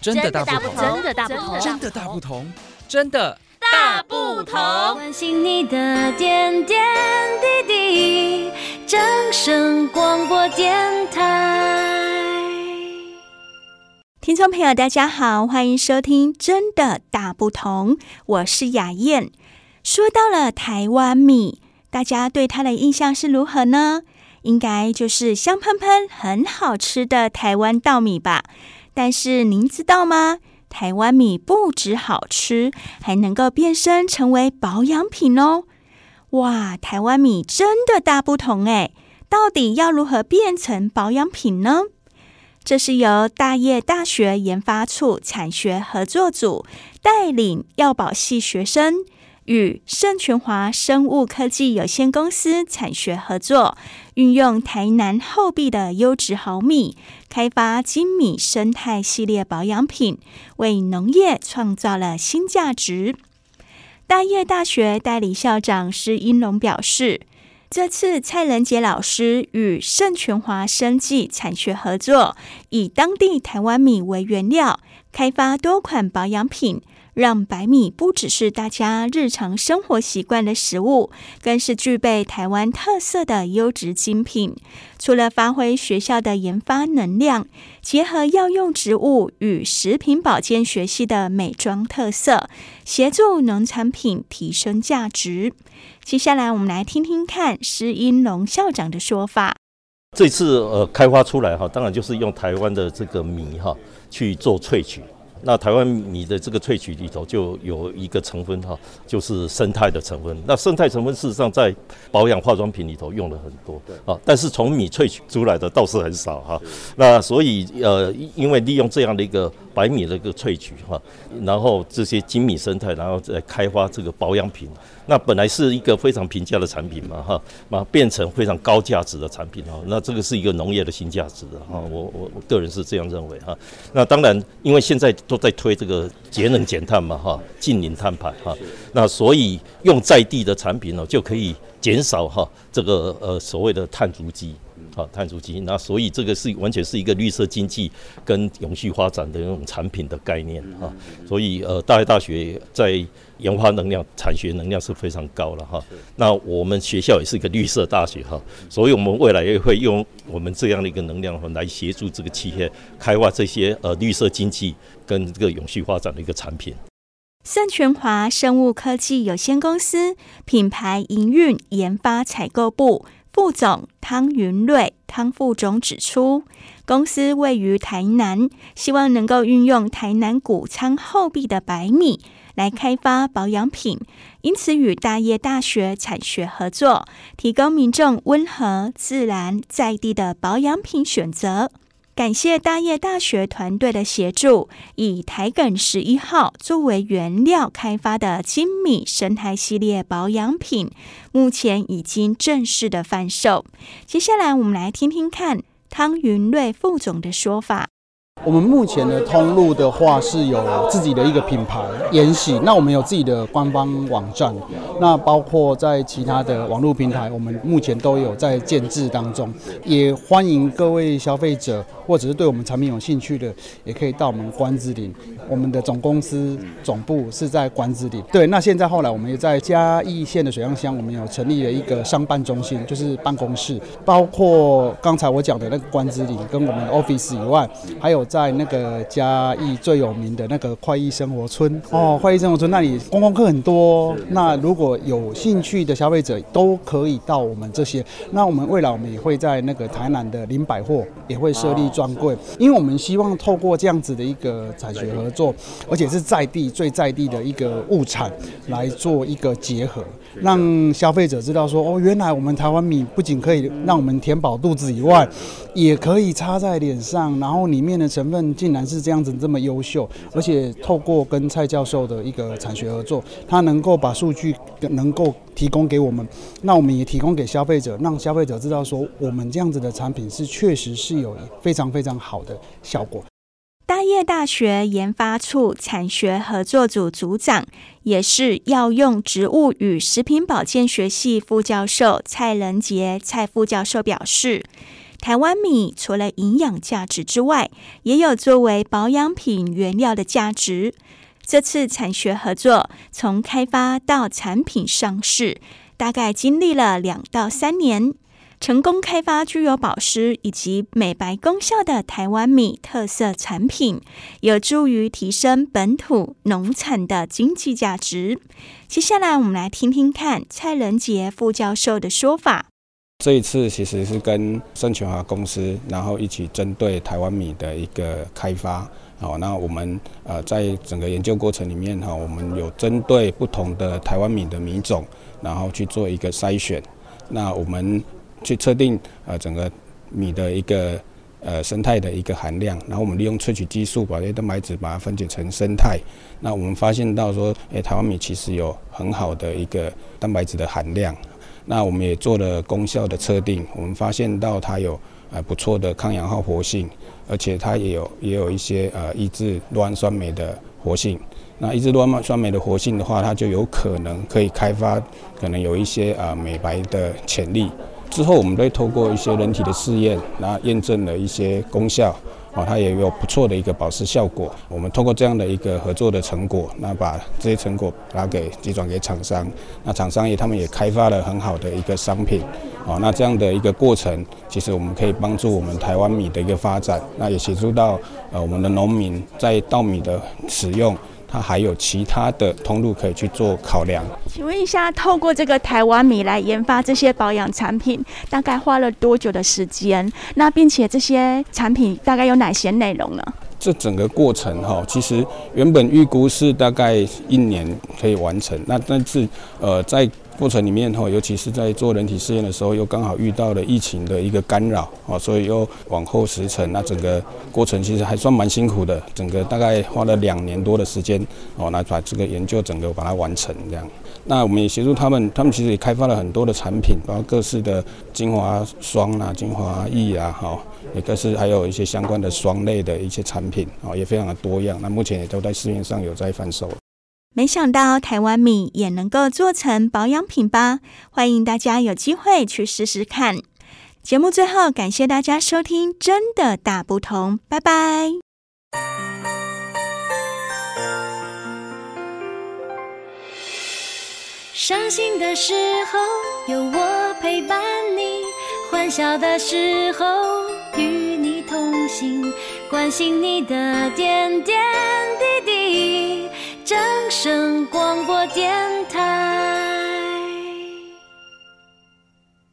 真的大不同，真的大不同，真的大不同，真的大不同。关心你的点点滴滴，掌声广播电台。听众朋友，大家好，欢迎收听《真的大不同》，我是雅燕。说到了台湾米，大家对它的印象是如何呢？应该就是香喷喷、很好吃的台湾稻米吧。但是您知道吗？台湾米不止好吃，还能够变身成为保养品哦！哇，台湾米真的大不同诶！到底要如何变成保养品呢？这是由大叶大学研发处产学合作组带领药保系学生与盛全华生物科技有限公司产学合作，运用台南后壁的优质好米，开发精米生态系列保养品，为农业创造了新价值。大叶大学代理校长施英龙表示。这次蔡仁杰老师与盛全华生技产学合作，以当地台湾米为原料，开发多款保养品，让白米不只是大家日常生活习惯的食物，更是具备台湾特色的优质精品。除了发挥学校的研发能量，结合药用植物与食品保健学系的美妆特色，协助农产品提升价值。接下来，我们来听听看施英龙校长的说法。这次呃开发出来哈，当然就是用台湾的这个米哈去做萃取。那台湾米的这个萃取里头就有一个成分哈，就是生态的成分。那生态成分事实上在保养化妆品里头用了很多啊，但是从米萃取出来的倒是很少哈。那所以呃，因为利用这样的一个白米的一个萃取哈，然后这些精米生态，然后再开发这个保养品。那本来是一个非常平价的产品嘛哈，那变成非常高价值的产品哈。那这个是一个农业的新价值的哈。我我我个人是这样认为哈。那当然，因为现在都在推这个节能减碳嘛哈，近零碳排哈。那所以用在地的产品呢，就可以减少哈这个呃所谓的碳足迹。啊，碳足迹，那所以这个是完全是一个绿色经济跟永续发展的那种产品的概念啊。所以呃，大叶大学在研发能量、产学能量是非常高了哈。那我们学校也是一个绿色大学哈，所以我们未来也会用我们这样的一个能量来协助这个企业开发这些呃绿色经济跟这个永续发展的一个产品。盛全华生物科技有限公司品牌营运研发采购部。副总汤云瑞汤副总指出，公司位于台南，希望能够运用台南谷仓后壁的白米来开发保养品，因此与大业大学产学合作，提供民众温和、自然、在地的保养品选择。感谢大叶大学团队的协助，以台梗十一号作为原料开发的精米生态系列保养品，目前已经正式的贩售。接下来，我们来听听看汤云瑞副总的说法。我们目前的通路的话是有自己的一个品牌延禧，那我们有自己的官方网站，那包括在其他的网络平台，我们目前都有在建置当中，也欢迎各位消费者或者是对我们产品有兴趣的，也可以到我们关子岭，我们的总公司总部是在关子岭。对，那现在后来我们也在嘉义县的水上乡，我们有成立了一个商办中心，就是办公室，包括刚才我讲的那个关子岭跟我们的 office 以外，还有。在那个嘉义最有名的那个快意生活村哦，快意生活村那里观光客很多。那如果有兴趣的消费者都可以到我们这些。那我们未来我们也会在那个台南的林百货也会设立专柜，因为我们希望透过这样子的一个产学合作，而且是在地最在地的一个物产来做一个结合，让消费者知道说哦，原来我们台湾米不仅可以让我们填饱肚子以外，也可以擦在脸上，然后里面的。成分竟然是这样子这么优秀，而且透过跟蔡教授的一个产学合作，他能够把数据能够提供给我们，那我们也提供给消费者，让消费者知道说我们这样子的产品是确实是有非常非常好的效果。大业大学研发处产学合作组组长，也是药用植物与食品保健学系副教授蔡仁杰蔡副教授表示。台湾米除了营养价值之外，也有作为保养品原料的价值。这次产学合作，从开发到产品上市，大概经历了两到三年，成功开发具有保湿以及美白功效的台湾米特色产品，有助于提升本土农产的经济价值。接下来，我们来听听看蔡仁杰副教授的说法。这一次其实是跟盛全华公司，然后一起针对台湾米的一个开发。好，那我们呃在整个研究过程里面哈，我们有针对不同的台湾米的米种，然后去做一个筛选。那我们去测定呃整个米的一个呃生态的一个含量，然后我们利用萃取技术把这些蛋白质把它分解成生态。那我们发现到说，诶，台湾米其实有很好的一个蛋白质的含量。那我们也做了功效的测定，我们发现到它有呃不错的抗氧化活性。而且它也有也有一些呃抑制酪氨酸酶的活性。那抑制酪氨酸酶的活性的话，它就有可能可以开发可能有一些呃美白的潜力。之后我们会透过一些人体的试验，然后验证了一些功效。啊，它也有不错的一个保湿效果。我们通过这样的一个合作的成果，那把这些成果拿给寄转给厂商，那厂商也他们也开发了很好的一个商品。啊，那这样的一个过程，其实我们可以帮助我们台湾米的一个发展，那也协助到呃我们的农民在稻米的使用。它还有其他的通路可以去做考量。请问一下，透过这个台湾米来研发这些保养产品，大概花了多久的时间？那并且这些产品大概有哪些内容呢？这整个过程哈，其实原本预估是大概一年可以完成。那但是呃在过程里面哈，尤其是在做人体试验的时候，又刚好遇到了疫情的一个干扰啊，所以又往后时程。那整个过程其实还算蛮辛苦的，整个大概花了两年多的时间哦，来把这个研究整个把它完成这样。那我们也协助他们，他们其实也开发了很多的产品，包括各式的精华霜啊、精华液啊，哈，也各式还有一些相关的霜类的一些产品啊，也非常的多样。那目前也都在市面上有在贩售。没想到台湾米也能够做成保养品吧？欢迎大家有机会去试试看。节目最后，感谢大家收听《真的大不同》，拜拜。伤心的时候有我陪伴你，欢笑的时候与你同行，关心你的点点滴滴。掌声广播电台。